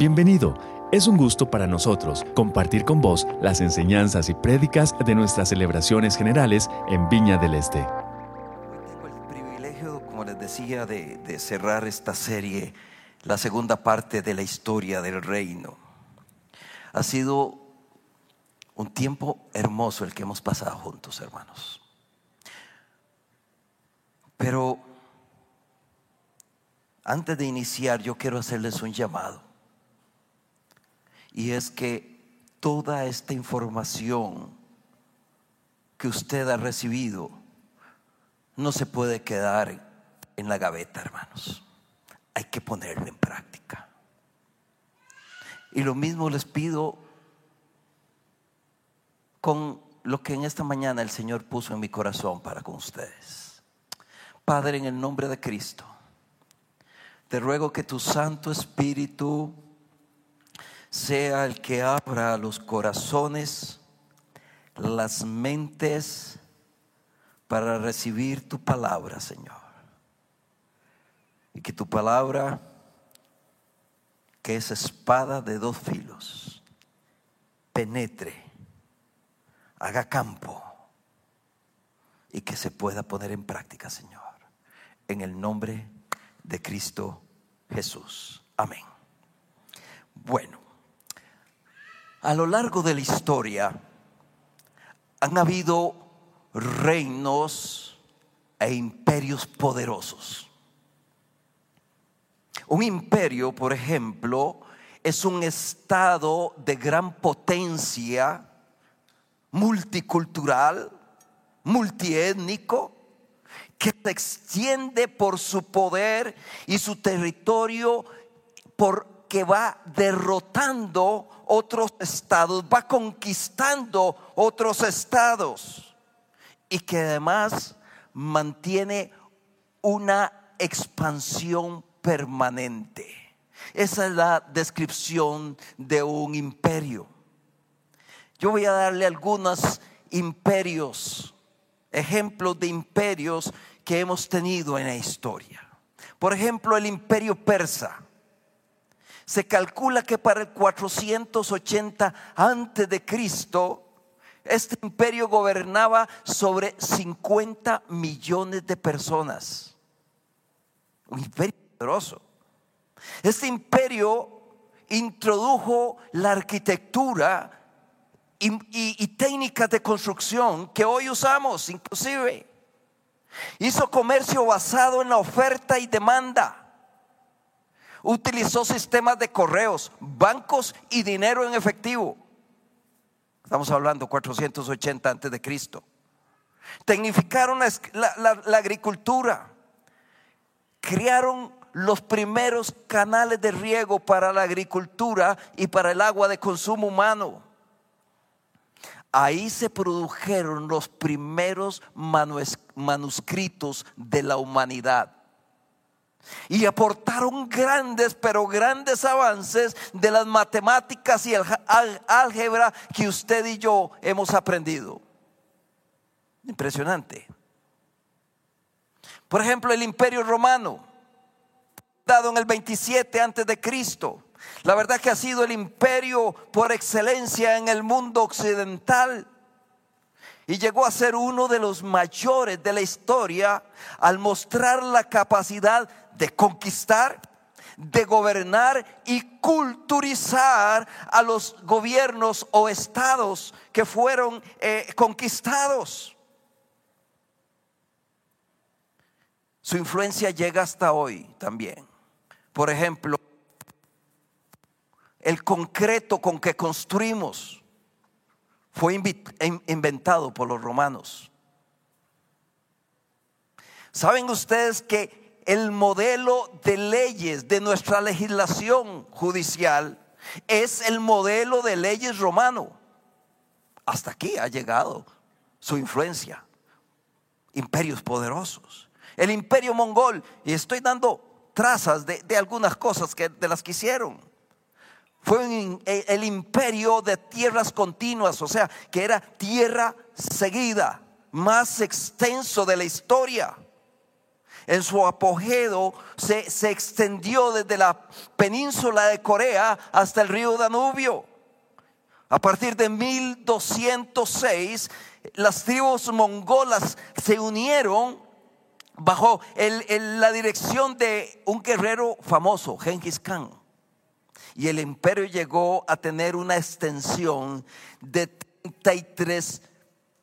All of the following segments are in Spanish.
Bienvenido. Es un gusto para nosotros compartir con vos las enseñanzas y prédicas de nuestras celebraciones generales en Viña del Este. Tengo el privilegio, como les decía, de, de cerrar esta serie, la segunda parte de la historia del reino. Ha sido un tiempo hermoso el que hemos pasado juntos, hermanos. Pero antes de iniciar, yo quiero hacerles un llamado. Y es que toda esta información que usted ha recibido no se puede quedar en la gaveta, hermanos. Hay que ponerla en práctica. Y lo mismo les pido con lo que en esta mañana el Señor puso en mi corazón para con ustedes. Padre, en el nombre de Cristo, te ruego que tu Santo Espíritu sea el que abra los corazones, las mentes para recibir tu palabra, Señor. Y que tu palabra, que es espada de dos filos, penetre, haga campo y que se pueda poner en práctica, Señor. En el nombre de Cristo Jesús. Amén. Bueno, a lo largo de la historia han habido reinos e imperios poderosos. Un imperio, por ejemplo, es un estado de gran potencia, multicultural, multiétnico, que se extiende por su poder y su territorio porque va derrotando otros estados, va conquistando otros estados y que además mantiene una expansión permanente. Esa es la descripción de un imperio. Yo voy a darle algunos imperios, ejemplos de imperios que hemos tenido en la historia. Por ejemplo, el imperio persa. Se calcula que para el 480 antes de Cristo este imperio gobernaba sobre 50 millones de personas. Un imperio poderoso. Este imperio introdujo la arquitectura y, y, técnicas de construcción que hoy usamos, inclusive. Hizo comercio basado en la oferta y demanda. Utilizó sistemas de correos, bancos y dinero en efectivo. Estamos hablando 480 antes de Cristo. Tecnificaron la, la, agricultura. Crearon los primeros canales de riego para la agricultura y para el agua de consumo humano. Ahí se produjeron los primeros manuscritos de la humanidad. Y aportaron grandes, pero grandes avances de las matemáticas y el álgebra que usted y yo hemos aprendido. Impresionante. Por ejemplo, el imperio romano, dado en el 27 antes de Cristo, la verdad que ha sido el imperio por excelencia en el mundo occidental. Y llegó a ser uno de los mayores de la historia al mostrar la capacidad de conquistar, de gobernar y culturizar a los gobiernos o estados que fueron eh, conquistados. Su influencia llega hasta hoy también. Por ejemplo, el concreto con que construimos fue inventado por los romanos. ¿Saben ustedes que el modelo de leyes de nuestra legislación judicial es el modelo de leyes romano? Hasta aquí ha llegado su influencia. Imperios poderosos. El imperio mongol, y estoy dando trazas de, algunas cosas que, de las que hicieron fue el imperio de tierras continuas, o sea, que era tierra seguida, más extenso de la historia. En su apogeo se, se, extendió desde la península de Corea hasta el río Danubio. A partir de 1206, las tribus mongolas se unieron bajo la dirección de un guerrero famoso, Genghis Khan. Y el imperio llegó a tener una extensión de 33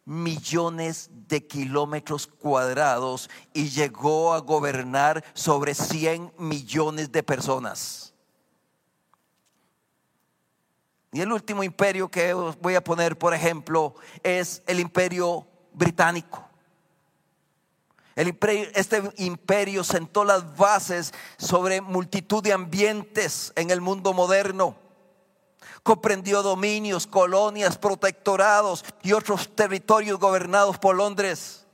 millones de kilómetros cuadrados y llegó a gobernar sobre 100 millones de personas. Y el último imperio que voy a poner, por ejemplo, es el imperio británico. Este imperio sentó las bases sobre multitud de ambientes en el mundo moderno comprendió dominios, colonias, protectorados y otros territorios gobernados por Londres.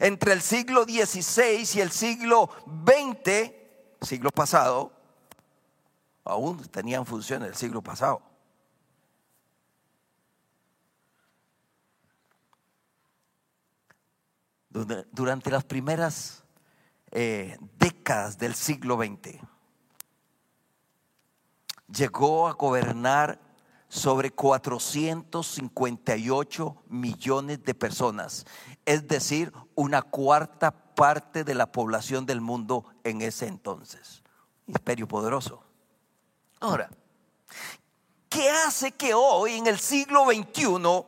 Entre el siglo XVI y el siglo XX, siglo pasado, aún tenían función el siglo pasado. Durante las primeras eh, décadas del siglo XX, llegó a gobernar sobre 458 millones de personas, es decir, una cuarta parte de la población del mundo en ese entonces. Imperio poderoso. Ahora, ¿qué hace que hoy, en el siglo XXI,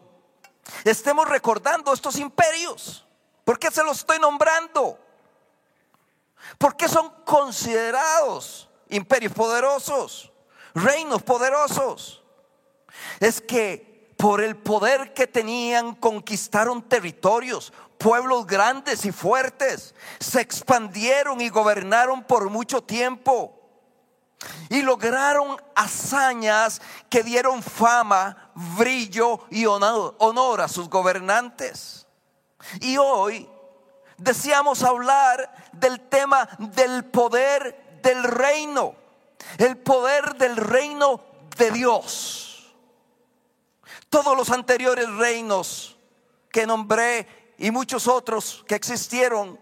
estemos recordando estos imperios? ¿Por qué se los estoy nombrando? ¿Por qué son considerados imperios poderosos? Reinos poderosos. Es que por el poder que tenían conquistaron territorios, pueblos grandes y fuertes, se expandieron y gobernaron por mucho tiempo. Y lograron hazañas que dieron fama, brillo y honor, a sus gobernantes. Y hoy deseamos hablar del tema del poder del reino el poder del reino de Dios. Todos los anteriores reinos que nombré y muchos otros que existieron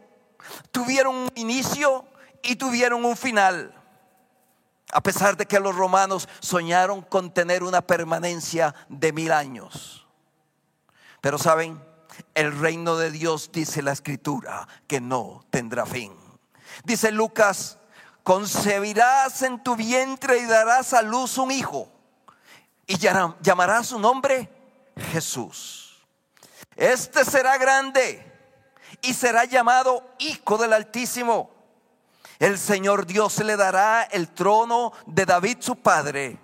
tuvieron un inicio y tuvieron un final. A pesar de que los romanos soñaron con tener una permanencia de mil años. Pero saben, el reino de Dios dice la escritura que no tendrá fin. Dice Lucas concebirás en tu vientre y darás a luz un hijo y llamarás su nombre Jesús. Este será grande y será llamado Hijo del Altísimo. El Señor Dios le dará el trono de David su padre.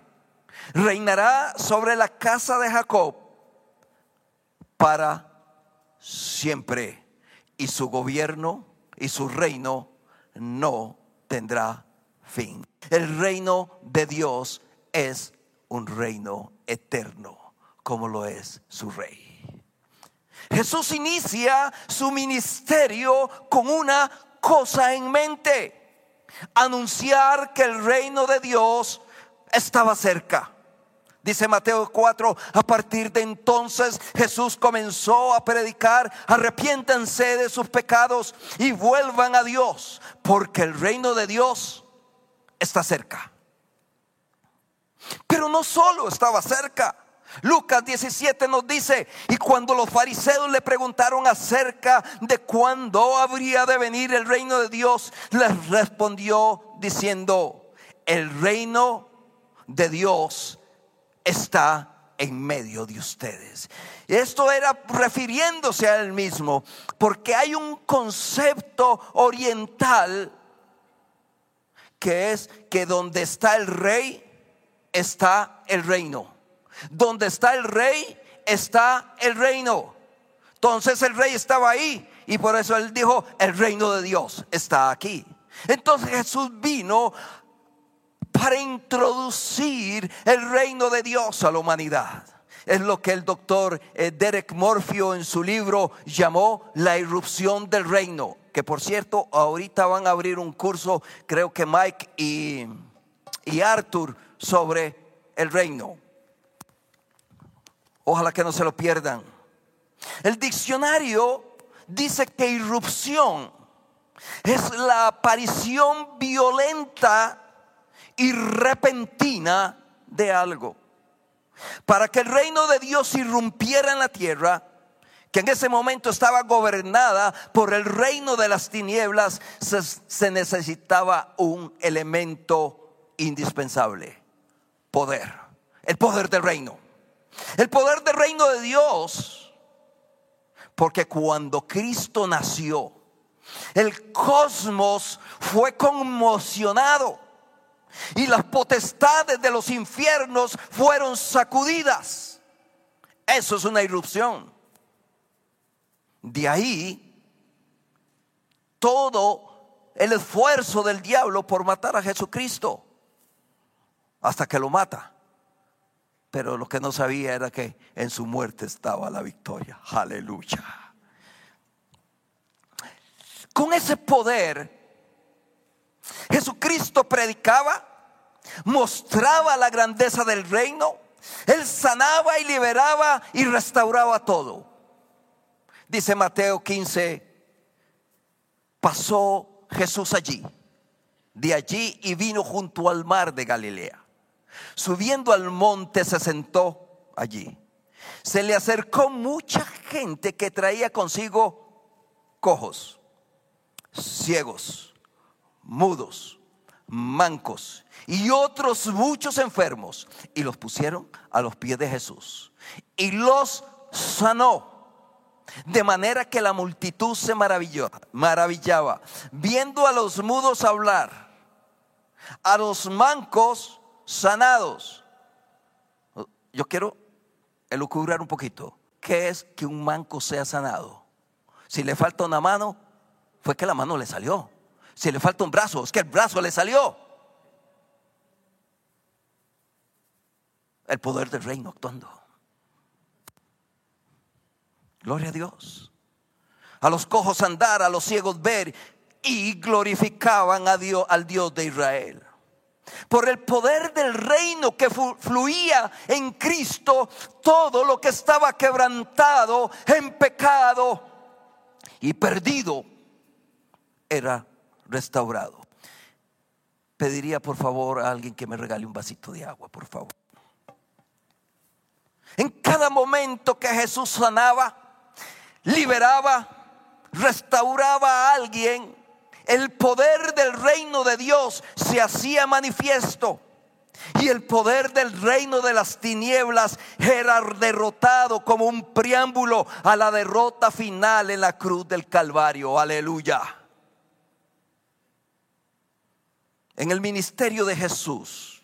Reinará sobre la casa de Jacob para siempre. Y su gobierno y su reino no tendrá fin. El reino de Dios es un reino eterno, como lo es su rey. Jesús inicia su ministerio con una cosa en mente, anunciar que el reino de Dios estaba cerca. Dice Mateo 4, a partir de entonces Jesús comenzó a predicar, arrepiéntanse de sus pecados y vuelvan a Dios, porque el reino de Dios está cerca. Pero no solo estaba cerca. Lucas 17 nos dice, y cuando los fariseos le preguntaron acerca de cuándo habría de venir el reino de Dios, les respondió diciendo, el reino de Dios está en medio de ustedes. Esto era refiriéndose a él mismo, porque hay un concepto oriental que es que donde está el rey, está el reino. Donde está el rey, está el reino. Entonces el rey estaba ahí y por eso él dijo, el reino de Dios está aquí. Entonces Jesús vino para introducir el reino de Dios a la humanidad. Es lo que el doctor eh, Derek Morfio en su libro llamó la irrupción del reino. Que por cierto, ahorita van a abrir un curso, creo que Mike y, y Arthur, sobre el reino. Ojalá que no se lo pierdan. El diccionario dice que irrupción es la aparición violenta y repentina de algo. Para que el reino de Dios irrumpiera en la tierra, que en ese momento estaba gobernada por el reino de las tinieblas, se, necesitaba un elemento indispensable, poder, el poder del reino. El poder del reino de Dios, porque cuando Cristo nació, el cosmos fue conmocionado y las potestades de los infiernos fueron sacudidas. Eso es una irrupción. De ahí todo el esfuerzo del diablo por matar a Jesucristo hasta que lo mata. Pero lo que no sabía era que en su muerte estaba la victoria. Aleluya. Con ese poder, Jesucristo predicaba, mostraba la grandeza del reino, Él sanaba y liberaba y restauraba todo. Dice Mateo 15, pasó Jesús allí, de allí y vino junto al mar de Galilea. Subiendo al monte se sentó allí. Se le acercó mucha gente que traía consigo cojos, ciegos, mudos, mancos y otros muchos enfermos y los pusieron a los pies de Jesús y los sanó. De manera que la multitud se maravilló, maravillaba, viendo a los mudos hablar, a los mancos sanados. Yo quiero elucubrar un poquito. ¿Qué es que un manco sea sanado? Si le falta una mano, fue que la mano le salió. Si le falta un brazo, es que el brazo le salió. El poder del reino actuando. Gloria a Dios. A los cojos andar, a los ciegos ver y glorificaban a Dios, al Dios de Israel. Por el poder del reino que fluía en Cristo, todo lo que estaba quebrantado en pecado y perdido era restaurado. Pediría por favor a alguien que me regale un vasito de agua, por favor. En cada momento que Jesús sanaba, liberaba, restauraba a alguien, el poder del reino de Dios se hacía manifiesto. Y el poder del reino de las tinieblas era derrotado como un preámbulo a la derrota final en la cruz del Calvario. Aleluya. En el ministerio de Jesús,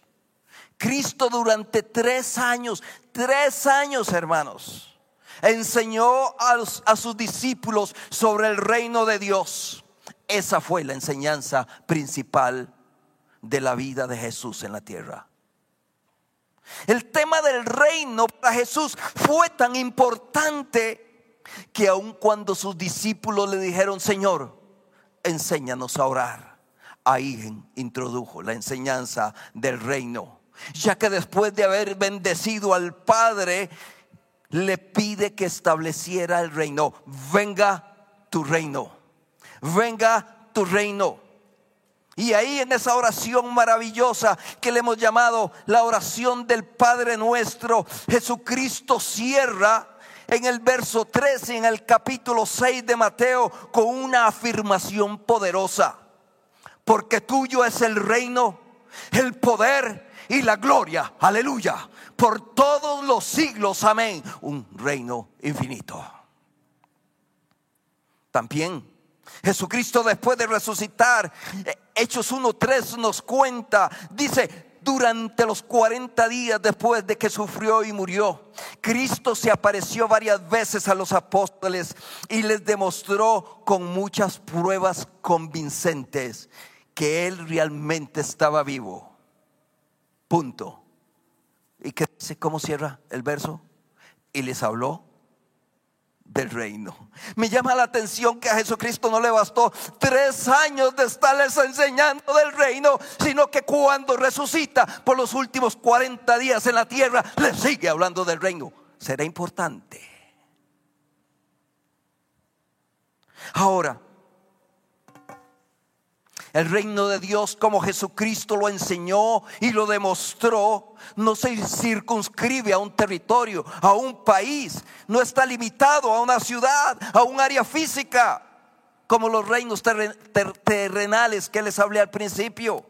Cristo durante tres años, tres años hermanos, enseñó a, sus discípulos sobre el reino de Dios. Esa fue la enseñanza principal de la vida de Jesús en la tierra. El tema del reino para Jesús fue tan importante que aun cuando sus discípulos le dijeron, Señor, enséñanos a orar, ahí introdujo la enseñanza del reino. Ya que después de haber bendecido al Padre, le pide que estableciera el reino. Venga tu reino venga tu reino. Y ahí en esa oración maravillosa que le hemos llamado la oración del Padre nuestro, Jesucristo cierra en el verso 13, en el capítulo 6 de Mateo, con una afirmación poderosa. Porque tuyo es el reino, el poder y la gloria. Aleluya. Por todos los siglos. Amén. Un reino infinito. También Jesucristo después de resucitar, eh, Hechos 1.3 nos cuenta, dice, durante los 40 días después de que sufrió y murió, Cristo se apareció varias veces a los apóstoles y les demostró con muchas pruebas convincentes que Él realmente estaba vivo. Punto. ¿Y qué dice? ¿Cómo cierra el verso? Y les habló del reino. Me llama la atención que a Jesucristo no le bastó tres años de estarles enseñando del reino, sino que cuando resucita por los últimos 40 días en la tierra, le sigue hablando del reino. Será importante. Ahora, El reino de Dios, como Jesucristo lo enseñó y lo demostró, no se circunscribe a un territorio, a un país, no está limitado a una ciudad, a un área física, como los reinos terrenales que les hablé al principio.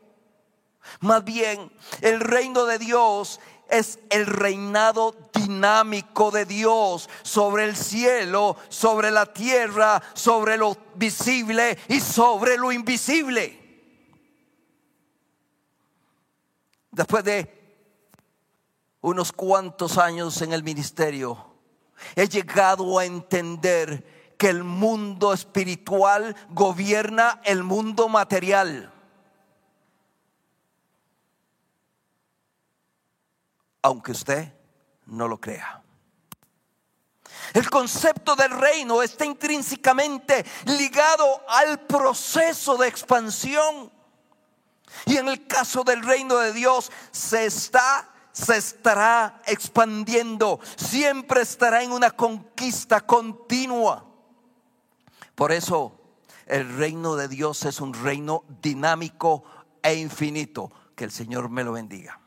Más bien, el reino de Dios es el reinado dinámico de Dios sobre el cielo, sobre la tierra, sobre lo visible y sobre lo invisible. Después de unos cuantos años en el ministerio, he llegado a entender que el mundo espiritual gobierna el mundo material. Aunque usted no lo crea. El concepto del reino está intrínsecamente ligado al proceso de expansión. Y en el caso del reino de Dios se está se estará expandiendo, siempre estará en una conquista continua. Por eso el reino de Dios es un reino dinámico e infinito. Que el Señor me lo bendiga.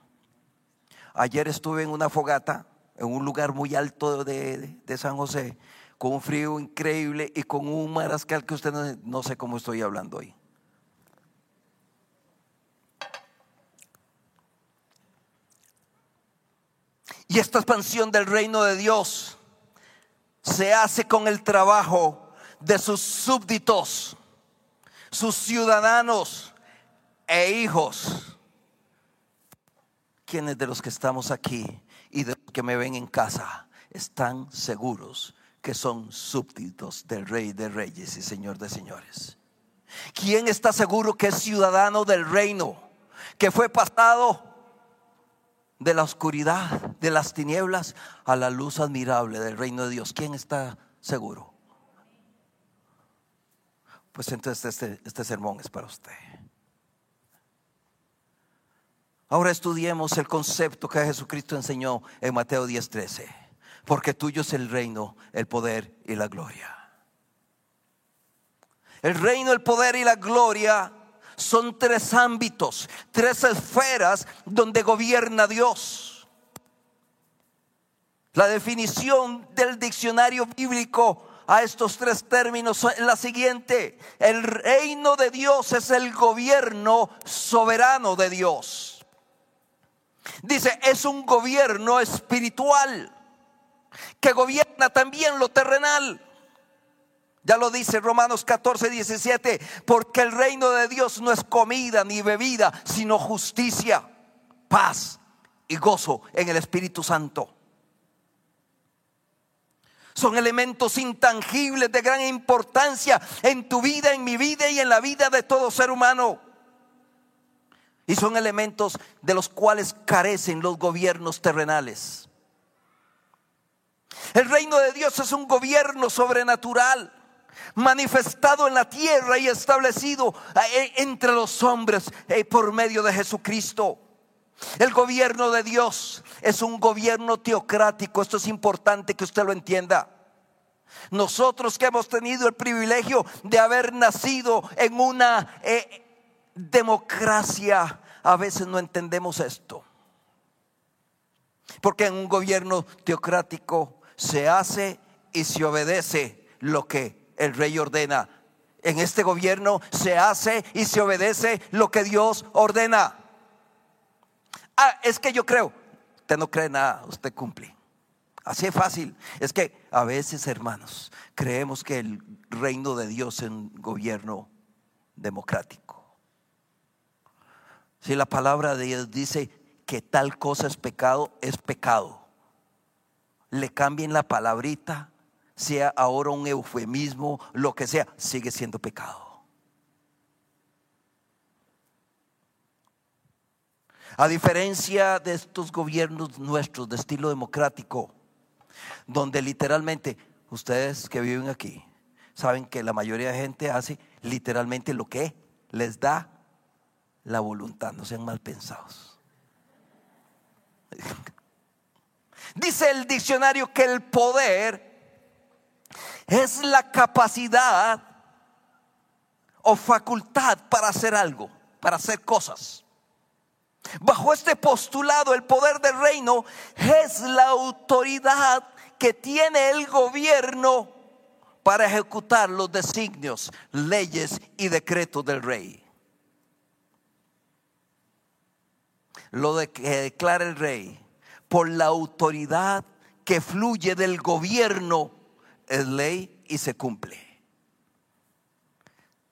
Ayer estuve en una fogata en un lugar muy alto de, San José, con un frío increíble y con un marascal que usted no, no sé cómo estoy hablando hoy. Y esta expansión del reino de Dios se hace con el trabajo de sus súbditos, sus ciudadanos e hijos. ¿Quiénes de los que estamos aquí y de los que me ven en casa están seguros que son súbditos del Rey de Reyes y Señor de Señores? ¿Quién está seguro que es ciudadano del reino, que fue pasado de la oscuridad, de las tinieblas, a la luz admirable del reino de Dios? ¿Quién está seguro? Pues entonces este, este sermón es para usted. Ahora estudiemos el concepto que Jesucristo enseñó en Mateo 10:13. Porque tuyo es el reino, el poder y la gloria. El reino, el poder y la gloria son tres ámbitos, tres esferas donde gobierna Dios. La definición del diccionario bíblico a estos tres términos es la siguiente. El reino de Dios es el gobierno soberano de Dios. Dice, es un gobierno espiritual que gobierna también lo terrenal. Ya lo dice Romanos 14, 17, porque el reino de Dios no es comida ni bebida, sino justicia, paz y gozo en el Espíritu Santo. Son elementos intangibles de gran importancia en tu vida, en mi vida y en la vida de todo ser humano. Y son elementos de los cuales carecen los gobiernos terrenales. El reino de Dios es un gobierno sobrenatural, manifestado en la tierra y establecido eh, entre los hombres eh, por medio de Jesucristo. El gobierno de Dios es un gobierno teocrático. Esto es importante que usted lo entienda. Nosotros que hemos tenido el privilegio de haber nacido en una eh, democracia, a veces no entendemos esto. Porque en un gobierno teocrático se hace y se obedece lo que el rey ordena. En este gobierno se hace y se obedece lo que Dios ordena. Ah, es que yo creo. Usted no cree nada, usted cumple. Así es fácil. Es que a veces, hermanos, creemos que el reino de Dios es un gobierno democrático. Si la palabra de Dios dice que tal cosa es pecado, es pecado. Le cambien la palabrita, sea ahora un eufemismo, lo que sea, sigue siendo pecado. A diferencia de estos gobiernos nuestros de estilo democrático, donde literalmente ustedes que viven aquí saben que la mayoría de gente hace literalmente lo que les da la voluntad, no sean mal pensados. Dice el diccionario que el poder es la capacidad o facultad para hacer algo, para hacer cosas. Bajo este postulado, el poder del reino es la autoridad que tiene el gobierno para ejecutar los designios, leyes y decretos del rey. Lo que declara el rey por la autoridad que fluye del gobierno es ley y se cumple.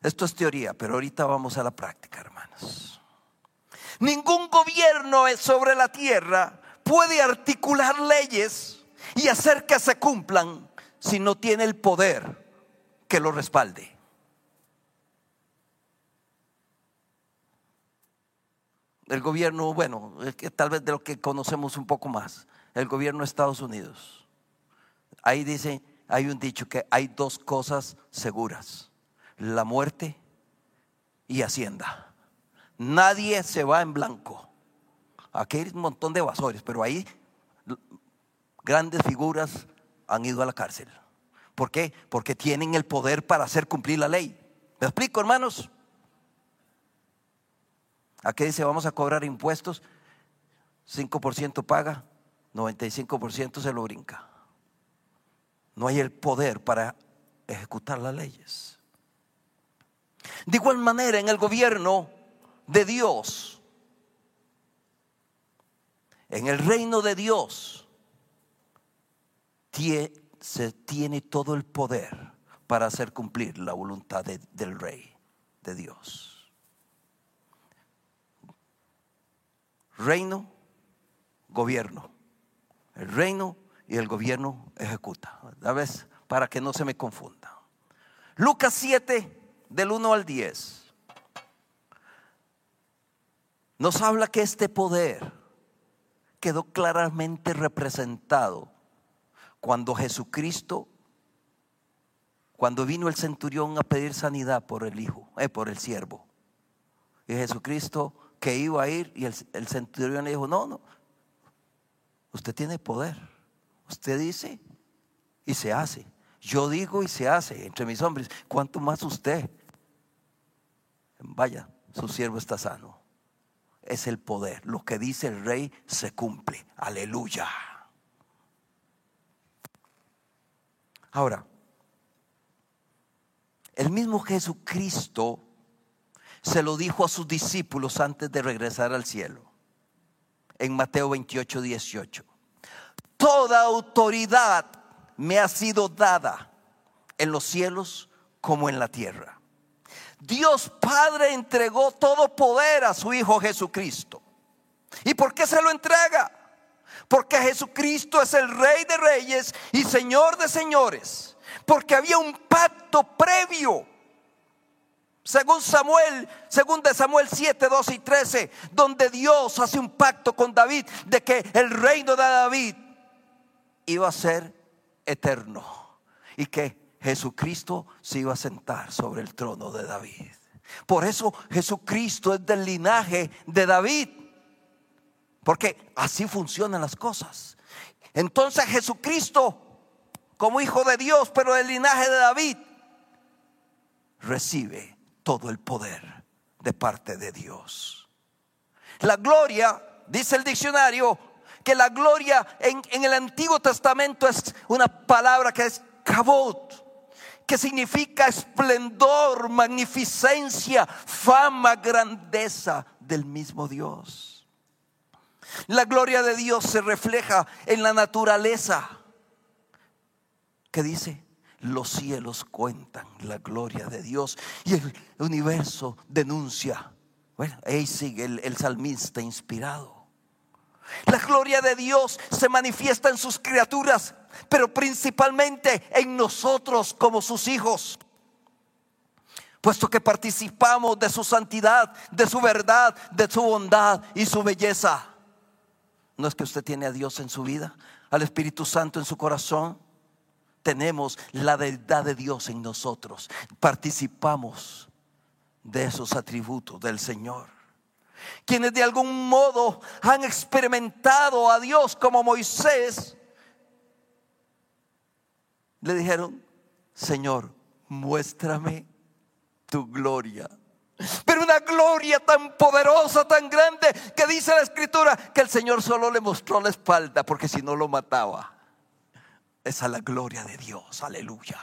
Esto es teoría, pero ahorita vamos a la práctica, hermanos. Ningún gobierno sobre la tierra puede articular leyes y hacer que se cumplan si no tiene el poder que lo respalde. El gobierno, bueno, tal vez de lo que conocemos un poco más, el gobierno de Estados Unidos. Ahí dice, hay un dicho que hay dos cosas seguras, la muerte y Hacienda. Nadie se va en blanco. Aquí hay un montón de evasores, pero ahí grandes figuras han ido a la cárcel. ¿Por qué? Porque tienen el poder para hacer cumplir la ley. ¿Me explico, hermanos? Aquí dice, vamos a cobrar impuestos, 5% paga, 95% se lo brinca. No hay el poder para ejecutar las leyes. De igual manera, en el gobierno de Dios, en el reino de Dios, se tiene todo el poder para hacer cumplir la voluntad del rey, de Dios. Reino, gobierno. El reino y el gobierno ejecuta. A vez para que no se me confunda. Lucas 7, del 1 al 10, nos habla que este poder quedó claramente representado cuando Jesucristo, cuando vino el centurión a pedir sanidad por el hijo, eh, por el siervo. Y Jesucristo que iba a ir y el, centurión le dijo, no, no, usted tiene poder. Usted dice y se hace. Yo digo y se hace entre mis hombres. ¿Cuánto más usted? Vaya, su siervo está sano. Es el poder. Lo que dice el rey se cumple. Aleluya. Ahora, el mismo Jesucristo se lo dijo a sus discípulos antes de regresar al cielo. En Mateo 28, 18. Toda autoridad me ha sido dada en los cielos como en la tierra. Dios Padre entregó todo poder a su Hijo Jesucristo. ¿Y por qué se lo entrega? Porque Jesucristo es el Rey de Reyes y Señor de Señores. Porque había un pacto previo. Según Samuel, según de Samuel 7, 12 y 13, donde Dios hace un pacto con David de que el reino de David iba a ser eterno y que Jesucristo se iba a sentar sobre el trono de David. Por eso Jesucristo es del linaje de David. Porque así funcionan las cosas. Entonces Jesucristo, como hijo de Dios, pero del linaje de David, recibe todo el poder de parte de Dios. La gloria, dice el diccionario, que la gloria en, el Antiguo Testamento es una palabra que es kabot, que significa esplendor, magnificencia, fama, grandeza del mismo Dios. La gloria de Dios se refleja en la naturaleza. Que dice? Los cielos cuentan la gloria de Dios y el universo denuncia. Bueno, ahí sigue el, el salmista inspirado. La gloria de Dios se manifiesta en sus criaturas, pero principalmente en nosotros como sus hijos. Puesto que participamos de su santidad, de su verdad, de su bondad y su belleza. No es que usted tiene a Dios en su vida, al Espíritu Santo en su corazón. Tenemos la verdad de Dios en nosotros. Participamos de esos atributos del Señor. Quienes de algún modo han experimentado a Dios como Moisés, le dijeron, Señor, muéstrame tu gloria. Pero una gloria tan poderosa, tan grande, que dice la escritura que el Señor solo le mostró la espalda, porque si no lo mataba. Es la gloria de Dios, aleluya.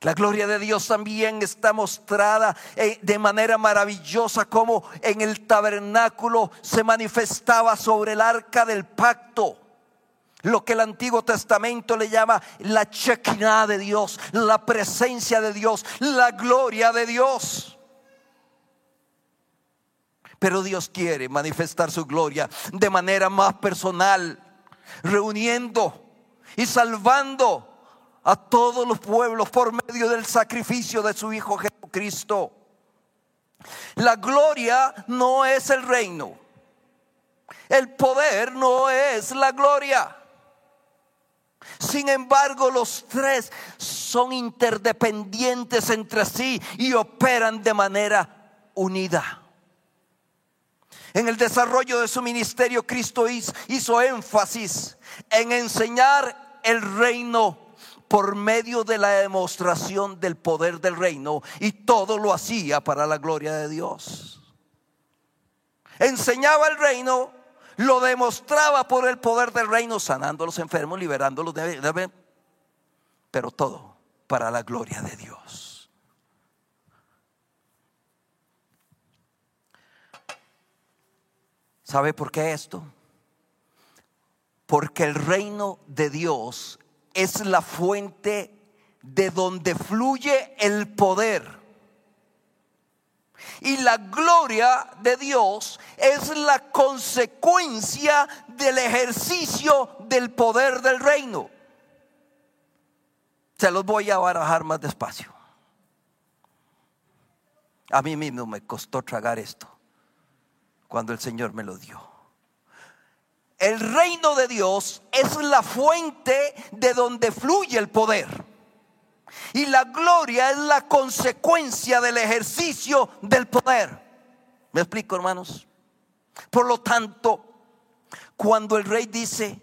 La gloria de Dios también está mostrada eh, de manera maravillosa como en el tabernáculo se manifestaba sobre el arca del pacto. Lo que el Antiguo Testamento le llama la chequina de Dios, la presencia de Dios, la gloria de Dios. Pero Dios quiere manifestar su gloria de manera más personal, reuniendo y salvando a todos los pueblos por medio del sacrificio de su Hijo Jesucristo. La gloria no es el reino. El poder no es la gloria. Sin embargo, los tres son interdependientes entre sí y operan de manera unida. En el desarrollo de su ministerio, Cristo hizo énfasis en enseñar el reino por medio de la demostración del poder del reino y todo lo hacía para la gloria de Dios. Enseñaba el reino, lo demostraba por el poder del reino, sanando a los enfermos, liberándolos de, pero todo para la gloria de Dios. ¿Sabe por qué esto? Porque el reino de Dios es la fuente de donde fluye el poder. Y la gloria de Dios es la consecuencia del ejercicio del poder del reino. Se los voy a barajar más despacio. A mí mismo me costó tragar esto cuando el Señor me lo dio. El reino de Dios es la fuente de donde fluye el poder. Y la gloria es la consecuencia del ejercicio del poder. ¿Me explico, hermanos? Por lo tanto, cuando el rey dice,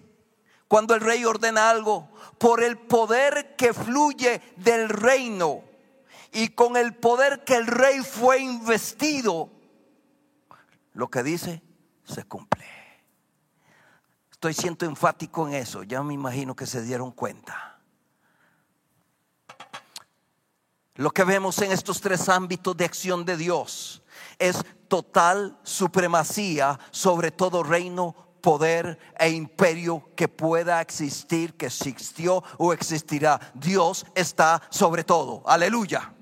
cuando el rey ordena algo, por el poder que fluye del reino y con el poder que el rey fue investido, lo que dice se cumple. Estoy siendo enfático en eso, ya me imagino que se dieron cuenta. Lo que vemos en estos tres ámbitos de acción de Dios es total supremacía sobre todo reino, poder e imperio que pueda existir, que existió o existirá. Dios está sobre todo. Aleluya.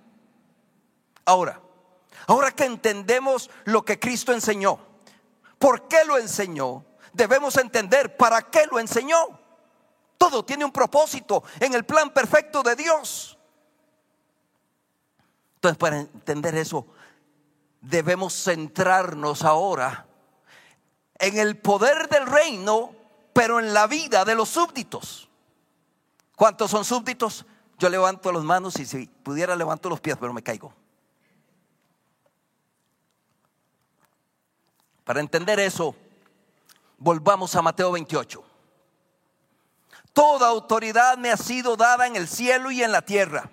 Ahora, ahora que entendemos lo que Cristo enseñó, ¿por qué lo enseñó? debemos entender para qué lo enseñó. Todo tiene un propósito en el plan perfecto de Dios. Entonces, para entender eso, debemos centrarnos ahora en el poder del reino, pero en la vida de los súbditos. ¿Cuántos son súbditos? Yo levanto las manos y si pudiera levanto los pies, pero me caigo. Para entender eso, Volvamos a Mateo 28. Toda autoridad me ha sido dada en el cielo y en la tierra.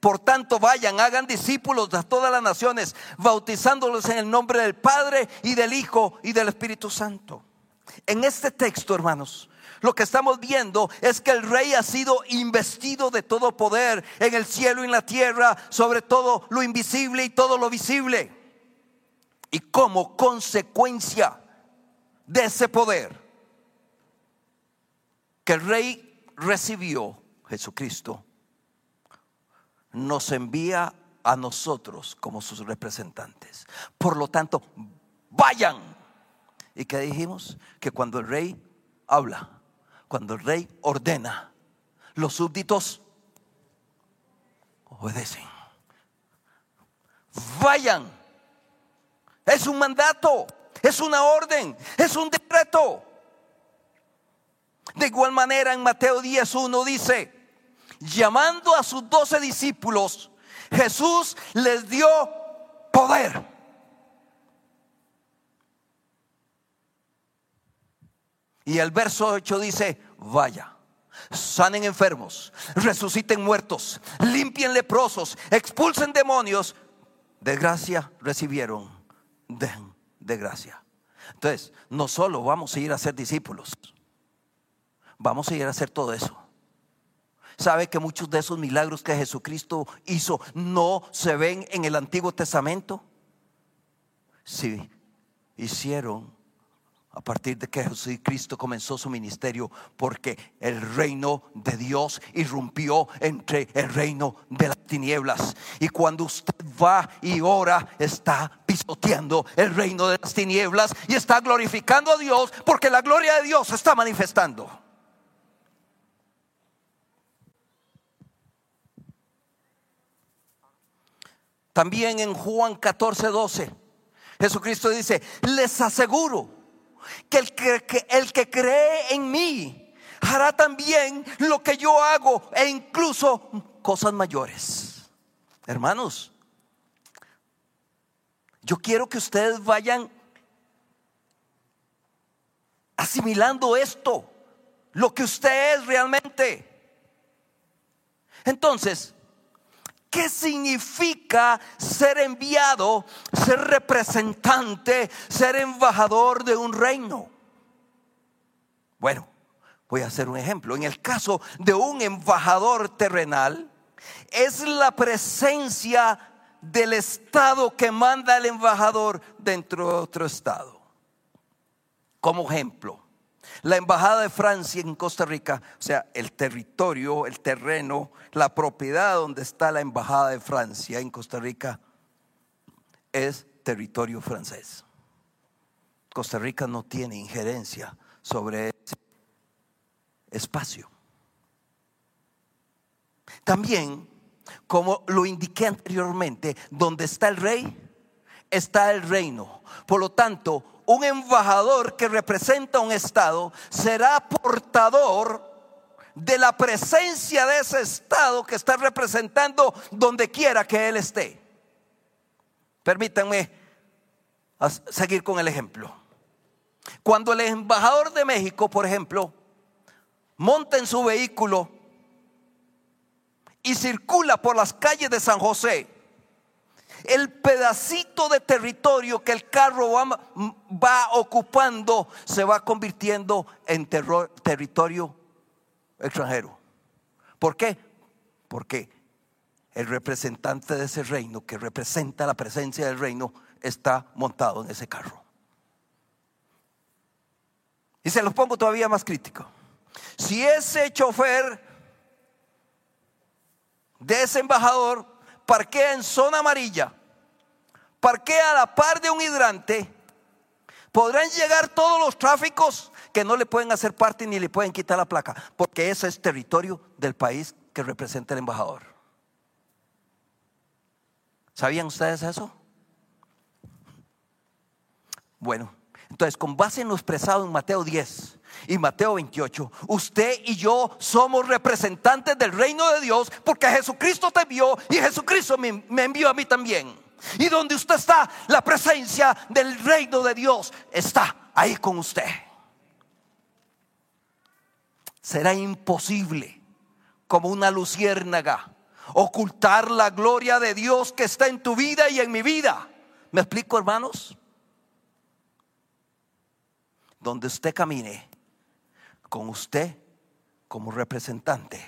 Por tanto, vayan, hagan discípulos de todas las naciones, bautizándolos en el nombre del Padre y del Hijo y del Espíritu Santo. En este texto, hermanos, lo que estamos viendo es que el rey ha sido investido de todo poder en el cielo y en la tierra, sobre todo lo invisible y todo lo visible. Y como consecuencia, de ese poder que el rey recibió, Jesucristo, nos envía a nosotros como sus representantes. Por lo tanto, vayan. ¿Y qué dijimos? Que cuando el rey habla, cuando el rey ordena, los súbditos obedecen. Vayan. Es un mandato es una orden, es un decreto. De igual manera en Mateo 10.1 dice, llamando a sus doce discípulos, Jesús les dio poder. Y el verso 8 dice, vaya. sanen enfermos, resuciten muertos, limpien leprosos, expulsen demonios, de gracia recibieron, de gracia. Entonces, no solo vamos a ir a ser discípulos, vamos a ir a hacer todo eso. ¿Sabe que muchos de esos milagros que Jesucristo hizo no se ven en el Antiguo Testamento? Sí, hicieron a partir de que Jesucristo comenzó su ministerio, porque el reino de Dios irrumpió entre el reino de las tinieblas. Y cuando usted va y ora, está pisoteando el reino de las tinieblas y está glorificando a Dios, porque la gloria de Dios se está manifestando. También en Juan 14, 12, Jesucristo dice, les aseguro que el que, el que cree en mí hará también lo que yo hago e incluso cosas mayores. Hermanos, yo quiero que ustedes vayan asimilando esto, lo que usted es realmente. Entonces, ¿Qué significa ser enviado, ser representante, ser embajador de un reino? Bueno, voy a hacer un ejemplo. En el caso de un embajador terrenal, es la presencia del estado que manda el embajador dentro de otro estado. Como ejemplo, la embajada de Francia en Costa Rica, o sea, el territorio, el terreno, la propiedad donde está la embajada de Francia en Costa Rica es territorio francés. Costa Rica no tiene injerencia sobre ese espacio. También, como lo indiqué anteriormente, donde está el rey, está el reino. Por lo tanto, un embajador que representa un estado será portador de la presencia de ese estado que está representando donde quiera que él esté. Permítanme seguir con el ejemplo. Cuando el embajador de México, por ejemplo, monta en su vehículo y circula por las calles de San José, el pedacito de territorio que el carro va, ocupando se va convirtiendo en territorio extranjero. ¿Por qué? Porque el representante de ese reino, que representa la presencia del reino, está montado en ese carro. Y se los pongo todavía más crítico. Si ese chofer de ese embajador parquea en zona amarilla, parquea a la par de un hidrante, podrán llegar todos los tráficos que no le pueden hacer parte ni le pueden quitar la placa, porque ese es territorio del país que representa el embajador. ¿Sabían ustedes eso? Bueno, entonces con base en lo expresado en Mateo 10 y Mateo 28, usted y yo somos representantes del reino de Dios porque Jesucristo te envió y Jesucristo me, me envió a mí también. Y donde usted está, la presencia del reino de Dios está ahí con usted será imposible, como una luciérnaga, ocultar la gloria de Dios que está en tu vida y en mi vida. ¿Me explico, hermanos? Donde usted camine, con usted como representante,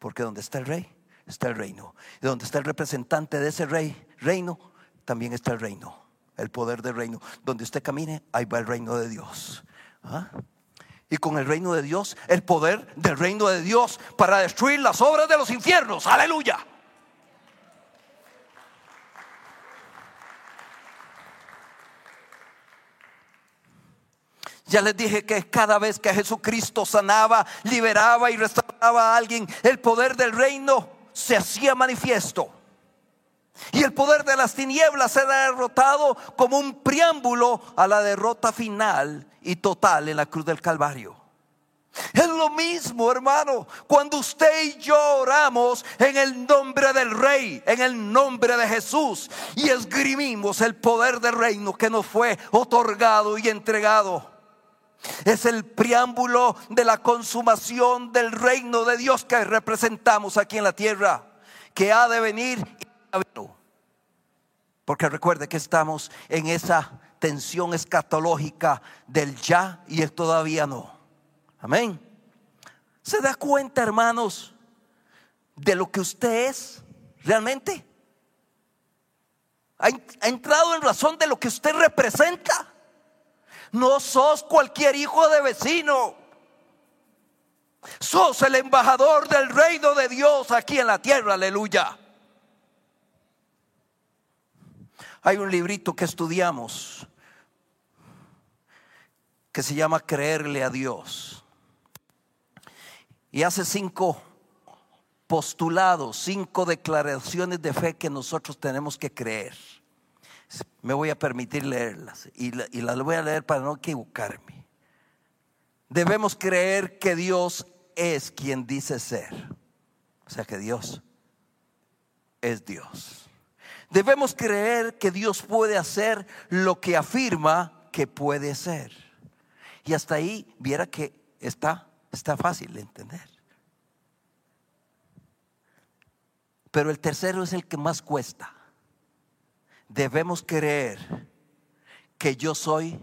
porque donde está el rey, está el reino. Y donde está el representante de ese rey, reino, también está el reino, el poder del reino. Donde usted camine, ahí va el reino de Dios. ¿Ah? y con el reino de Dios, el poder del reino de Dios para destruir las obras de los infiernos. Aleluya. Ya les dije que cada vez que Jesucristo sanaba, liberaba y restauraba a alguien, el poder del reino se hacía manifiesto. Y el poder de las tinieblas era derrotado como un preámbulo a la derrota final y total en la cruz del Calvario. Es lo mismo, hermano, cuando usted y yo oramos en el nombre del Rey, en el nombre de Jesús, y esgrimimos el poder del reino que nos fue otorgado y entregado. Es el preámbulo de la consumación del reino de Dios que representamos aquí en la tierra, que ha de venir. Porque recuerde que estamos en esa tensión escatológica del ya y el todavía no. Amén. ¿Se da cuenta, hermanos, de lo que usted es realmente? ¿Ha, entrado en razón de lo que usted representa? No sos cualquier hijo de vecino. Sos el embajador del reino de Dios aquí en la tierra, aleluya. Hay un librito que estudiamos que se llama Creerle a Dios. Y hace cinco postulados, cinco declaraciones de fe que nosotros tenemos que creer. Me voy a permitir leerlas y, las voy a leer para no equivocarme. Debemos creer que Dios es quien dice ser. O sea que Dios es Dios. Debemos creer que Dios puede hacer lo que afirma que puede ser. Y hasta ahí viera que está, está fácil de entender. Pero el tercero es el que más cuesta. Debemos creer que yo soy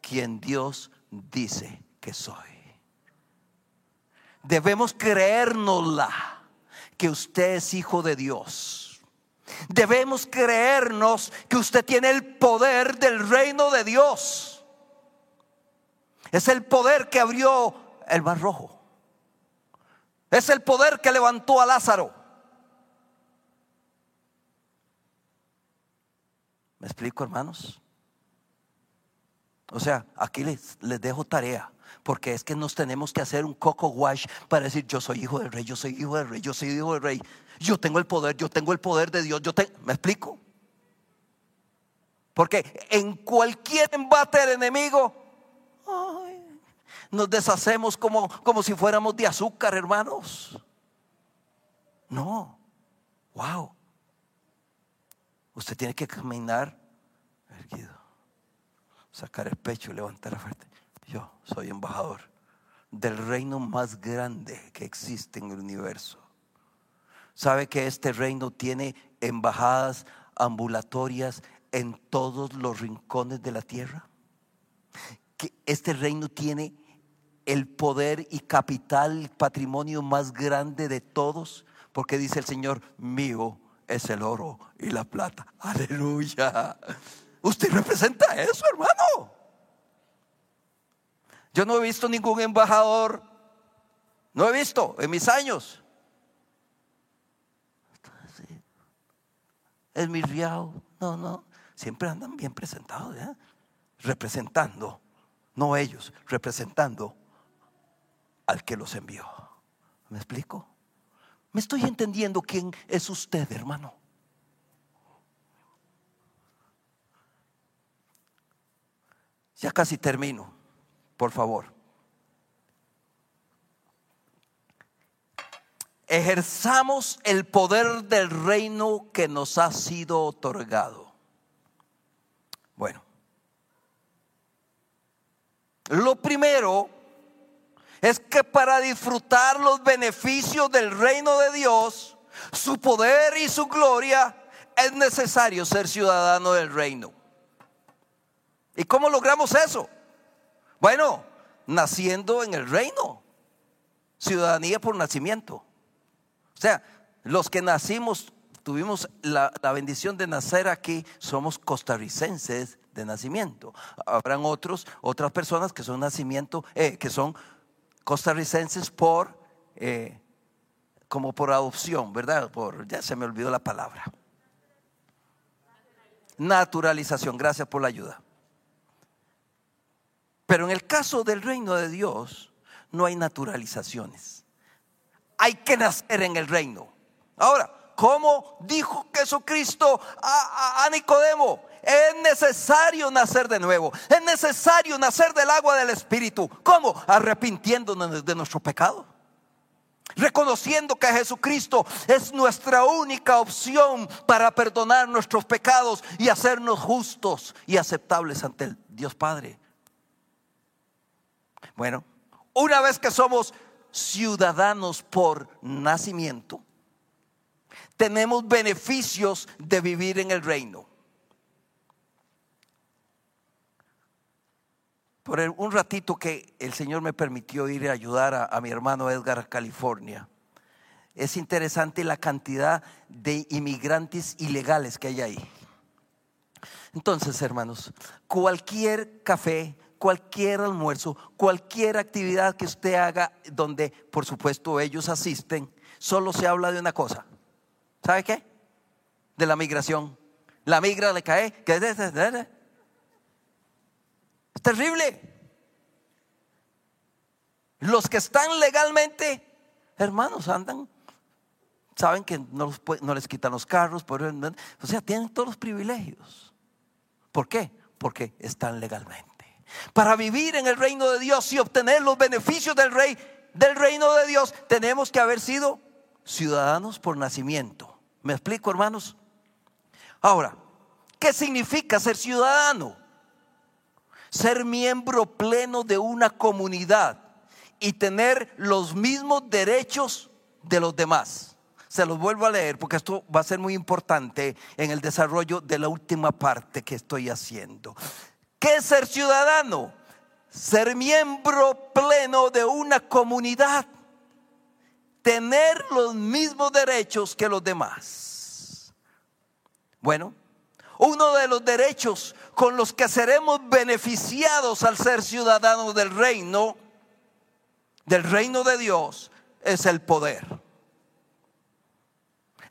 quien Dios dice que soy. Debemos creérnosla que usted es hijo de Dios. Debemos creernos que usted tiene el poder del reino de Dios. Es el poder que abrió el mar rojo. Es el poder que levantó a Lázaro. ¿Me explico, hermanos? O sea, aquí les, les dejo tarea. Porque es que nos tenemos que hacer un coco wash para decir yo soy hijo del rey, yo soy hijo del rey, yo soy hijo del rey. Yo tengo el poder, yo tengo el poder de Dios. Yo ¿Me explico? Porque en cualquier embate del enemigo, nos deshacemos como, como si fuéramos de azúcar, hermanos. No, wow. Usted tiene que caminar erguido, sacar el pecho y levantar la frente. Yo soy embajador del reino más grande que existe en el universo. ¿Sabe que este reino tiene embajadas ambulatorias en todos los rincones de la tierra? Que este reino tiene el poder y capital, patrimonio más grande de todos, porque dice el Señor, mío es el oro y la plata. Aleluya. Usted representa eso, hermano. Yo no he visto ningún embajador. No he visto en mis años. Es mi riao. No, no. Siempre andan bien presentados, ¿eh? representando, no ellos, representando al que los envió. ¿Me explico? ¿Me estoy entendiendo quién es usted, hermano? Ya casi termino, por favor. Ejerzamos el poder del reino que nos ha sido otorgado. Bueno, lo primero es que para disfrutar los beneficios del reino de Dios, su poder y su gloria, es necesario ser ciudadano del reino. ¿Y cómo logramos eso? Bueno, naciendo en el reino. Ciudadanía por nacimiento. O sea, los que nacimos, tuvimos la, bendición de nacer aquí, somos costarricenses de nacimiento. Habrán otros, otras personas que son nacimiento, eh, que son costarricenses por, eh, como por adopción, ¿verdad? Por, ya se me olvidó la palabra. Naturalización, gracias por la ayuda. Pero en el caso del reino de Dios, no hay naturalizaciones. Hay que nacer en el reino. Ahora, ¿cómo dijo Jesucristo a, a Nicodemo? Es necesario nacer de nuevo. Es necesario nacer del agua del Espíritu. ¿Cómo? Arrepintiéndonos de nuestro pecado. Reconociendo que Jesucristo es nuestra única opción para perdonar nuestros pecados y hacernos justos y aceptables ante el Dios Padre. Bueno, una vez que somos ciudadanos por nacimiento, tenemos beneficios de vivir en el reino. Por un ratito que el Señor me permitió ir a ayudar a, mi hermano Edgar a California, es interesante la cantidad de inmigrantes ilegales que hay ahí. Entonces, hermanos, cualquier café, cualquier almuerzo, cualquier actividad que usted haga donde, por supuesto, ellos asisten, solo se habla de una cosa. ¿Sabe qué? De la migración. La migra le cae. Es terrible. Los que están legalmente, hermanos, andan saben que no, les quitan los carros, o sea, tienen todos los privilegios. ¿Por qué? Porque están legalmente. Para vivir en el reino de Dios y obtener los beneficios del rey, del reino de Dios, tenemos que haber sido ciudadanos por nacimiento. ¿Me explico, hermanos? Ahora, ¿qué significa ser ciudadano? Ser miembro pleno de una comunidad y tener los mismos derechos de los demás. Se los vuelvo a leer porque esto va a ser muy importante en el desarrollo de la última parte que estoy haciendo. ¿Qué es ser ciudadano? Ser miembro pleno de una comunidad. Tener los mismos derechos que los demás. Bueno, uno de los derechos con los que seremos beneficiados al ser ciudadanos del reino, del reino de Dios, es el poder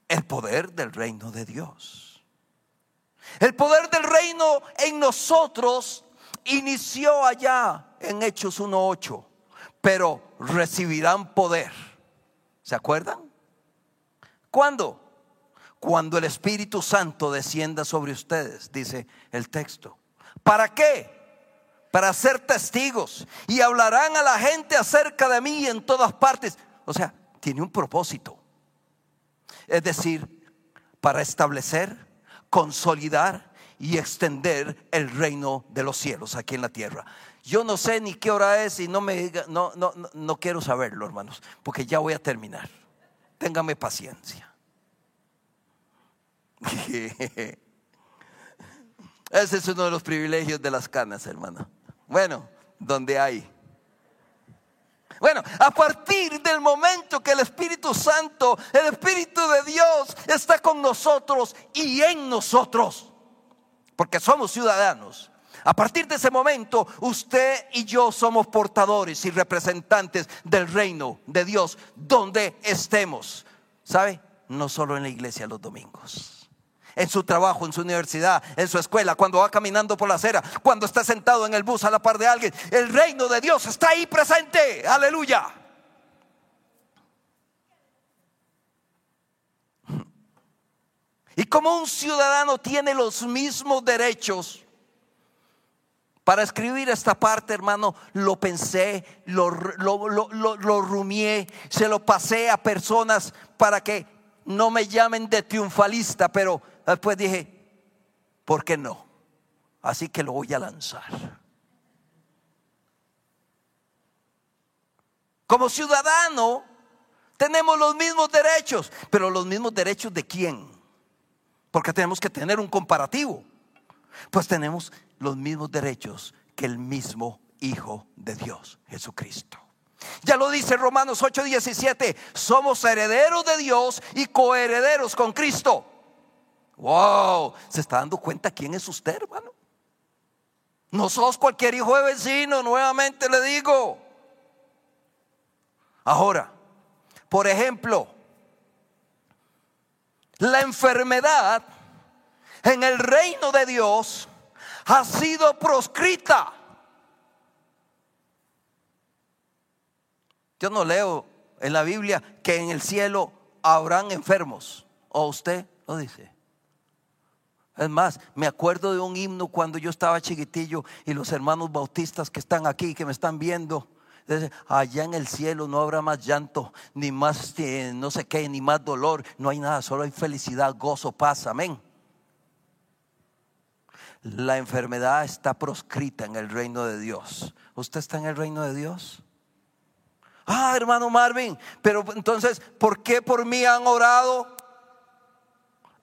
el poder del reino de Dios. El poder del reino en nosotros inició allá en Hechos 1.8, pero recibirán poder. ¿Se acuerdan? ¿Cuándo? Cuando el Espíritu Santo descienda sobre ustedes, dice el texto. ¿Para qué? Para ser testigos y hablarán a la gente acerca de mí en todas partes. O sea, tiene un propósito es decir, para establecer, consolidar y extender el reino de los cielos aquí en la tierra. Yo no sé ni qué hora es y no me diga, no, no, no, quiero saberlo, hermanos, porque ya voy a terminar. Téngame paciencia. Ese es uno de los privilegios de las canas, hermano. Bueno, donde hay bueno, a partir del momento que el Espíritu Santo, el Espíritu de Dios está con nosotros y en nosotros, porque somos ciudadanos. A partir de ese momento, usted y yo somos portadores y representantes del reino de Dios donde estemos. ¿Sabe? No solo en la iglesia los domingos en su trabajo, en su universidad, en su escuela, cuando va caminando por la acera, cuando está sentado en el bus a la par de alguien. El reino de Dios está ahí presente. Aleluya. Y como un ciudadano tiene los mismos derechos, para escribir esta parte, hermano, lo pensé, lo, lo, lo, rumié, se lo pasé a personas para que no me llamen de triunfalista, pero Después dije, ¿por qué no? Así que lo voy a lanzar. Como ciudadano tenemos los mismos derechos, pero los mismos derechos de quién? Porque tenemos que tener un comparativo. Pues tenemos los mismos derechos que el mismo Hijo de Dios, Jesucristo. Ya lo dice Romanos 8:17, somos herederos de Dios y coherederos con Cristo. Wow, ¿se está dando cuenta quién es usted, hermano? No sos cualquier hijo de vecino, nuevamente le digo. Ahora, por ejemplo, la enfermedad en el reino de Dios ha sido proscrita. Yo no leo en la Biblia que en el cielo habrán enfermos. ¿O usted lo dice? Es más, me acuerdo de un himno cuando yo estaba chiquitillo y los hermanos bautistas que están aquí, que me están viendo, allá en el cielo no habrá más llanto, ni más eh, no sé qué, ni más dolor, no hay nada, solo hay felicidad, gozo, paz, amén. La enfermedad está proscrita en el reino de Dios. ¿Usted está en el reino de Dios? Ah, hermano Marvin, pero entonces, ¿por qué por mí han orado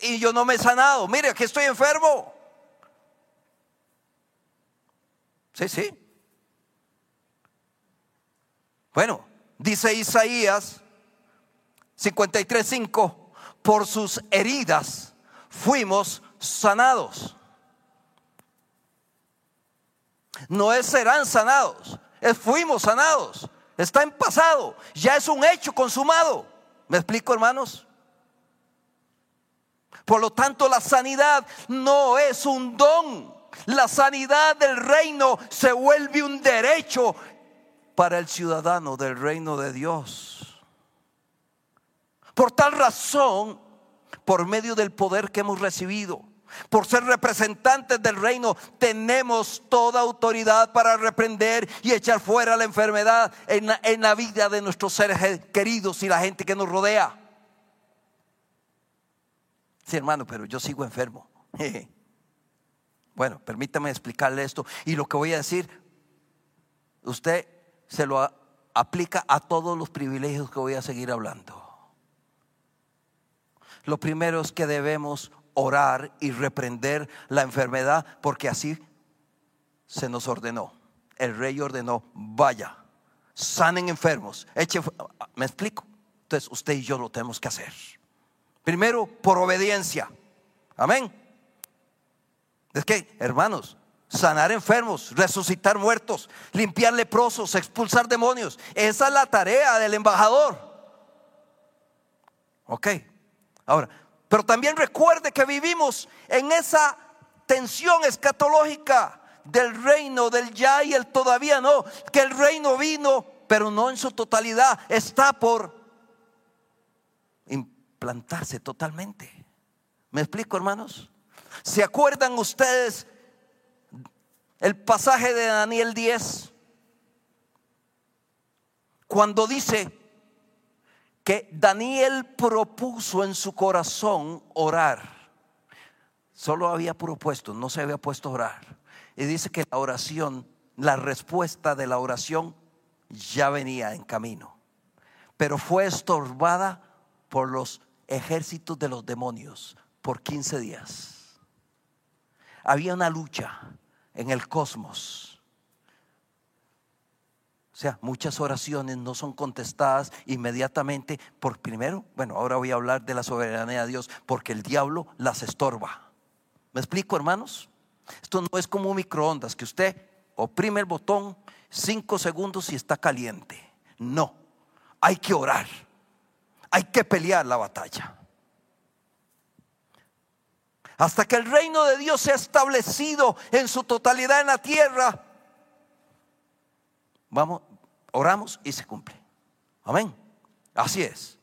y yo no me he sanado? Mire, aquí estoy enfermo. Sí, sí. Bueno, dice Isaías 53:5, por sus heridas fuimos sanados. No es serán sanados, es fuimos sanados. Está en pasado, ya es un hecho consumado. ¿Me explico, hermanos? Por lo tanto, la sanidad no es un don. La sanidad del reino se vuelve un derecho para el ciudadano del reino de Dios. Por tal razón, por medio del poder que hemos recibido, por ser representantes del reino, tenemos toda autoridad para reprender y echar fuera la enfermedad en la, en la vida de nuestros seres queridos y la gente que nos rodea. Sí, hermano, pero yo sigo enfermo. Bueno, permítame explicarle esto. Y lo que voy a decir, usted se lo aplica a todos los privilegios que voy a seguir hablando. Lo primero es que debemos orar y reprender la enfermedad porque así se nos ordenó. El rey ordenó, vaya, sanen enfermos, me explico. Entonces usted y yo lo tenemos que hacer. Primero, por obediencia. Amén. Es que, hermanos, sanar enfermos, resucitar muertos, limpiar leprosos, expulsar demonios. Esa es la tarea del embajador. Ok. Ahora, pero también recuerde que vivimos en esa tensión escatológica del reino, del ya y el todavía no, que el reino vino, pero no en su totalidad, está por implantarse totalmente. ¿Me explico, hermanos? ¿Se acuerdan ustedes el pasaje de Daniel 10? Cuando dice, que Daniel propuso en su corazón orar. Solo había propuesto, no se había puesto a orar. Y dice que la oración, la respuesta de la oración ya venía en camino. Pero fue estorbada por los ejércitos de los demonios por 15 días. Había una lucha en el cosmos o sea, muchas oraciones no son contestadas inmediatamente por primero, bueno, ahora voy a hablar de la soberanía de Dios, porque el diablo las estorba. ¿Me explico, hermanos? Esto no es como un microondas, que usted oprime el botón cinco segundos y está caliente. No, hay que orar, hay que pelear la batalla. Hasta que el reino de Dios sea establecido en su totalidad en la tierra, Vamos, oramos y se cumple. Amén. Así es.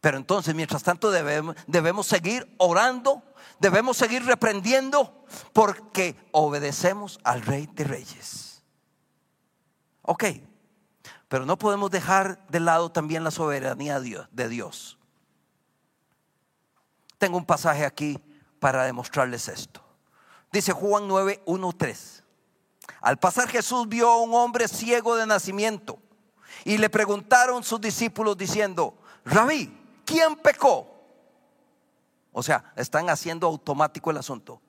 Pero entonces, mientras tanto, debemos, seguir orando, debemos seguir reprendiendo, porque obedecemos al Rey de Reyes. Ok, pero no podemos dejar de lado también la soberanía de Dios. Tengo un pasaje aquí para demostrarles esto. Dice Juan 9, 1, 3. Al pasar Jesús vio a un hombre ciego de nacimiento y le preguntaron sus discípulos diciendo, Rabí, ¿quién pecó? O sea, están haciendo automático el asunto.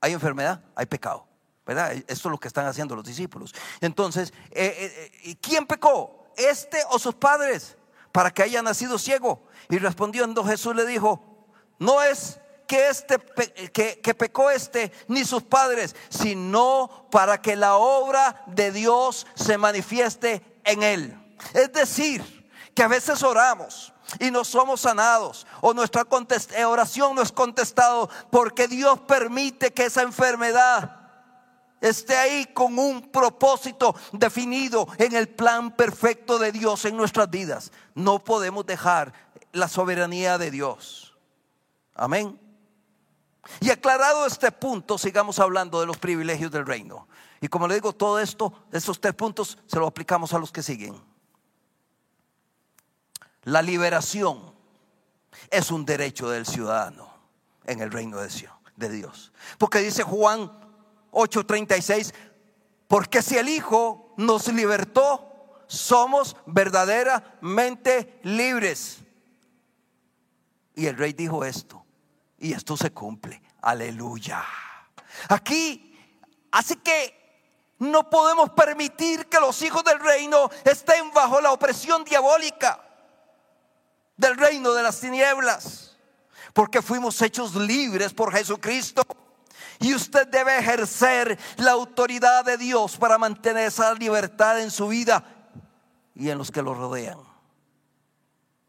Hay enfermedad, hay pecado. ¿Verdad? Esto es lo que están haciendo los discípulos. Entonces, eh, eh, eh, ¿quién pecó? ¿Este o sus padres? Para que haya nacido ciego. Y respondiendo Jesús le dijo, no es que, este, que, pecó este ni sus padres, sino para que la obra de Dios se manifieste en él. Es decir, que a veces oramos y no somos sanados o nuestra oración no es contestado porque Dios permite que esa enfermedad esté ahí con un propósito definido en el plan perfecto de Dios en nuestras vidas. No podemos dejar la soberanía de Dios. Amén. Y aclarado este punto, sigamos hablando de los privilegios del reino. Y como le digo, todo esto, estos tres puntos, se lo aplicamos a los que siguen. La liberación es un derecho del ciudadano en el reino de Dios. Porque dice Juan 8:36, porque si el Hijo nos libertó, somos verdaderamente libres. Y el rey dijo esto, y esto se cumple. Aleluya. Aquí, así que no podemos permitir que los hijos del reino estén bajo la opresión diabólica del reino de las tinieblas, porque fuimos hechos libres por Jesucristo. Y usted debe ejercer la autoridad de Dios para mantener esa libertad en su vida y en los que lo rodean.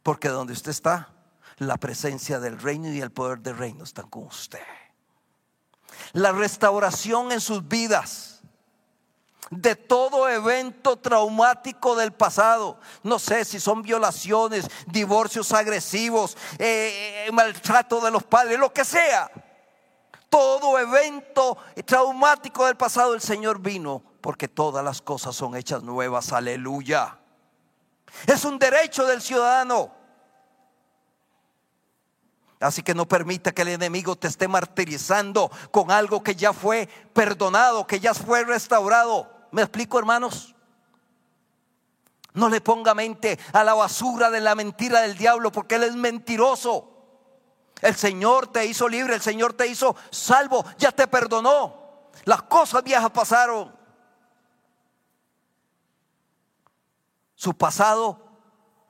Porque donde usted está, la presencia del reino y el poder del reino están con usted. La restauración en sus vidas de todo evento traumático del pasado. No sé si son violaciones, divorcios agresivos, eh, eh, maltrato de los padres, lo que sea. Todo evento traumático del pasado, el Señor vino porque todas las cosas son hechas nuevas. Aleluya. Es un derecho del ciudadano. Así que no permita que el enemigo te esté martirizando con algo que ya fue perdonado, que ya fue restaurado. ¿Me explico, hermanos? No le ponga mente a la basura de la mentira del diablo porque él es mentiroso. El Señor te hizo libre, el Señor te hizo salvo, ya te perdonó. Las cosas viejas pasaron. Su pasado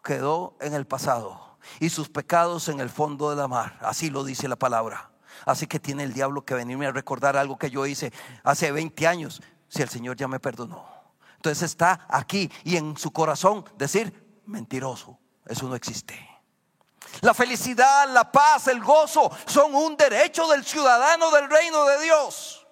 quedó en el pasado y sus pecados en el fondo de la mar. Así lo dice la palabra. Así que tiene el diablo que venirme a recordar algo que yo hice hace 20 años si el Señor ya me perdonó? Entonces está aquí y en su corazón decir, mentiroso, eso no existe. La felicidad, la paz, el gozo son un derecho del ciudadano del reino de Dios.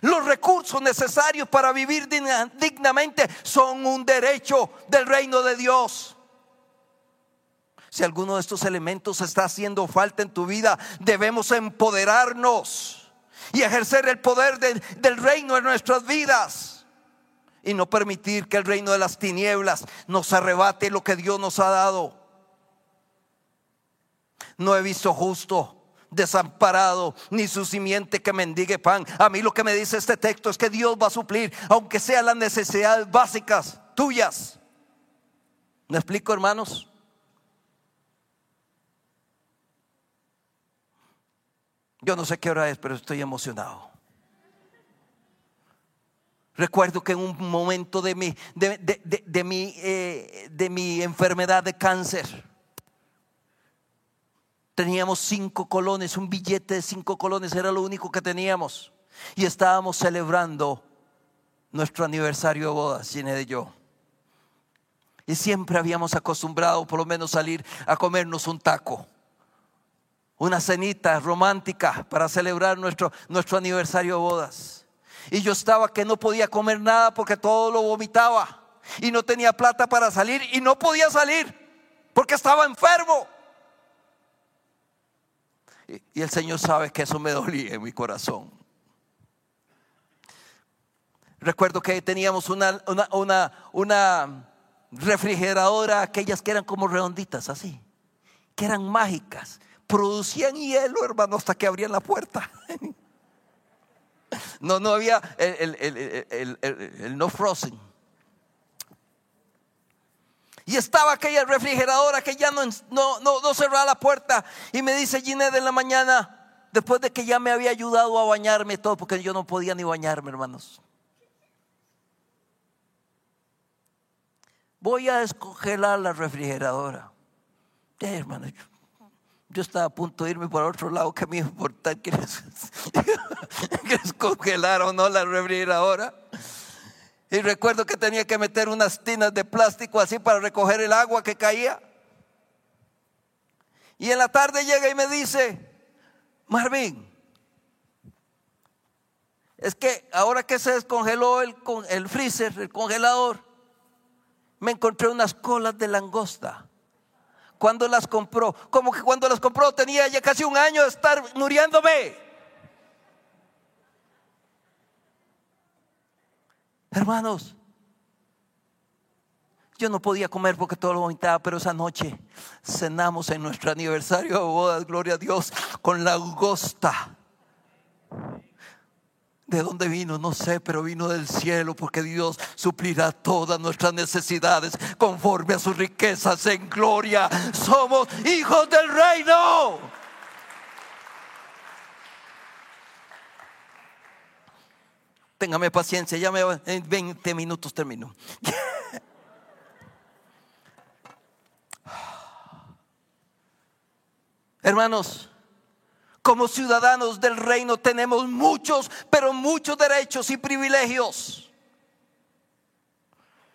Los recursos necesarios para vivir dignamente son un derecho del reino de Dios. Si alguno de estos elementos está haciendo falta en tu vida, debemos empoderarnos y ejercer el poder del reino en nuestras vidas. Y no permitir que el reino de las tinieblas nos arrebate lo que Dios nos ha dado. No he visto justo desamparado, ni su simiente que mendigue pan. A mí lo que me dice este texto es que Dios va a suplir, aunque sean las necesidades básicas tuyas. ¿Me explico, hermanos? Yo no sé qué hora es, pero estoy emocionado. Recuerdo que en un momento de mi, de, mi, eh, de mi enfermedad de cáncer, teníamos cinco colones, un billete de cinco colones era lo único que teníamos. Y estábamos celebrando nuestro aniversario de bodas, de yo. Y siempre habíamos acostumbrado por lo menos salir a comernos un taco una cenita romántica para celebrar nuestro, nuestro aniversario de bodas. Y yo estaba que no podía comer nada porque todo lo vomitaba. Y no tenía plata para salir y no podía salir porque estaba enfermo. Y, el Señor sabe que eso me dolía en mi corazón. Recuerdo que teníamos una, una, una, una refrigeradora, aquellas que eran como redonditas, así, que eran mágicas producían hielo, hermano, hasta que abrían la puerta. No, no había el, no frozen. Y estaba aquella refrigeradora que ya no, no, no, cerraba la puerta. Y me dice Ginette en la mañana, después de que ya me había ayudado a bañarme todo, porque yo no podía ni bañarme, hermanos. Voy a descongelar la refrigeradora. Eh, hermano, yo estaba a punto de irme por otro lado que me importa que les congelar o no la refrigeradora. Y recuerdo que tenía que meter unas tinas de plástico así para recoger el agua que caía. Y en la tarde llega y me dice, Marvin, es que ahora que se descongeló el, el freezer, el congelador, me encontré unas colas de langosta cuando las compró? Como que cuando las compró tenía ya casi un año de estar muriéndome. Hermanos, Yo no podía comer porque todo lo vomitaba, pero esa noche cenamos en nuestro aniversario de bodas, gloria a Dios, con la angosta. ¿De dónde vino? No sé, pero vino del cielo porque Dios suplirá todas nuestras necesidades conforme a sus riquezas en gloria. Somos hijos del reino. Téngame paciencia, ya me en 20 minutos termino. Hermanos, como ciudadanos del reino tenemos muchos, pero muchos derechos y privilegios.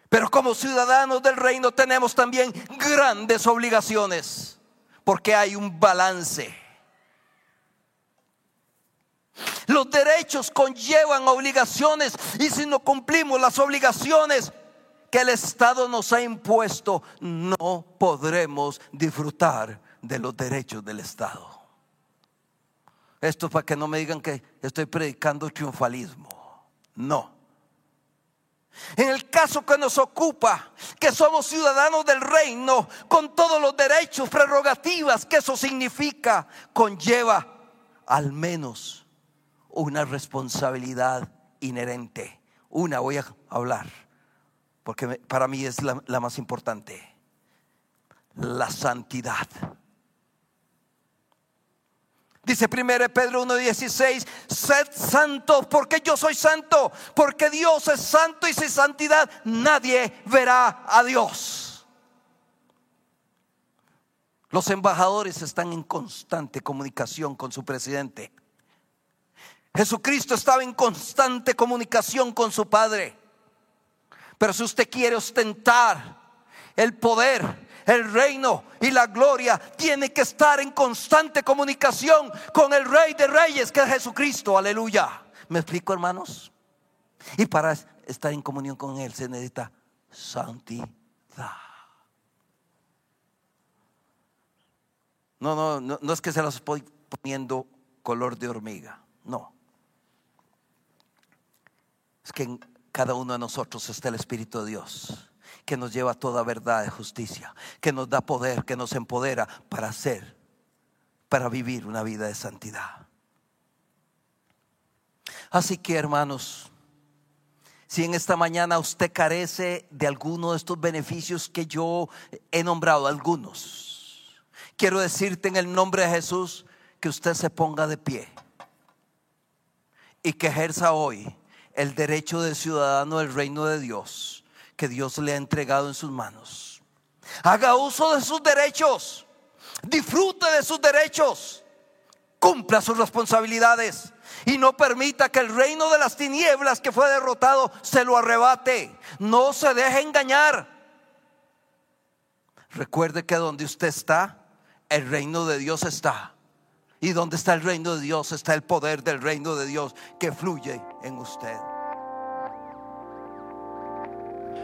Pero como ciudadanos del reino tenemos también grandes obligaciones, porque hay un balance. Los derechos conllevan obligaciones y si no cumplimos las obligaciones que el Estado nos ha impuesto, no podremos disfrutar de los derechos del Estado. Esto es para que no me digan que estoy predicando triunfalismo. No. En el caso que nos ocupa, que somos ciudadanos del reino, con todos los derechos, prerrogativas que eso significa, conlleva al menos una responsabilidad inherente. Una voy a hablar, porque para mí es la, la más importante. La santidad. Dice 1 Pedro 1:16, sed santos porque yo soy santo, porque Dios es santo y sin santidad nadie verá a Dios. Los embajadores están en constante comunicación con su presidente. Jesucristo estaba en constante comunicación con su Padre. Pero si usted quiere ostentar el poder, el reino y la gloria tiene que estar en constante comunicación con el Rey de Reyes, que es Jesucristo. Aleluya. ¿Me explico, hermanos? Y para estar en comunión con Él se necesita santidad. No, no, no, no es que se los estoy poniendo color de hormiga. No. Es que en cada uno de nosotros está el Espíritu de Dios que nos lleva a toda verdad de justicia, que nos da poder, que nos empodera para hacer, para vivir una vida de santidad. Así que hermanos, si en esta mañana usted carece de alguno de estos beneficios que yo he nombrado, algunos, quiero decirte en el nombre de Jesús que usted se ponga de pie y que ejerza hoy el derecho de ciudadano del reino de Dios que Dios le ha entregado en sus manos. Haga uso de sus derechos. Disfrute de sus derechos. Cumpla sus responsabilidades. Y no permita que el reino de las tinieblas que fue derrotado se lo arrebate. No se deje engañar. Recuerde que donde usted está, el reino de Dios está. Y donde está el reino de Dios está el poder del reino de Dios que fluye en usted.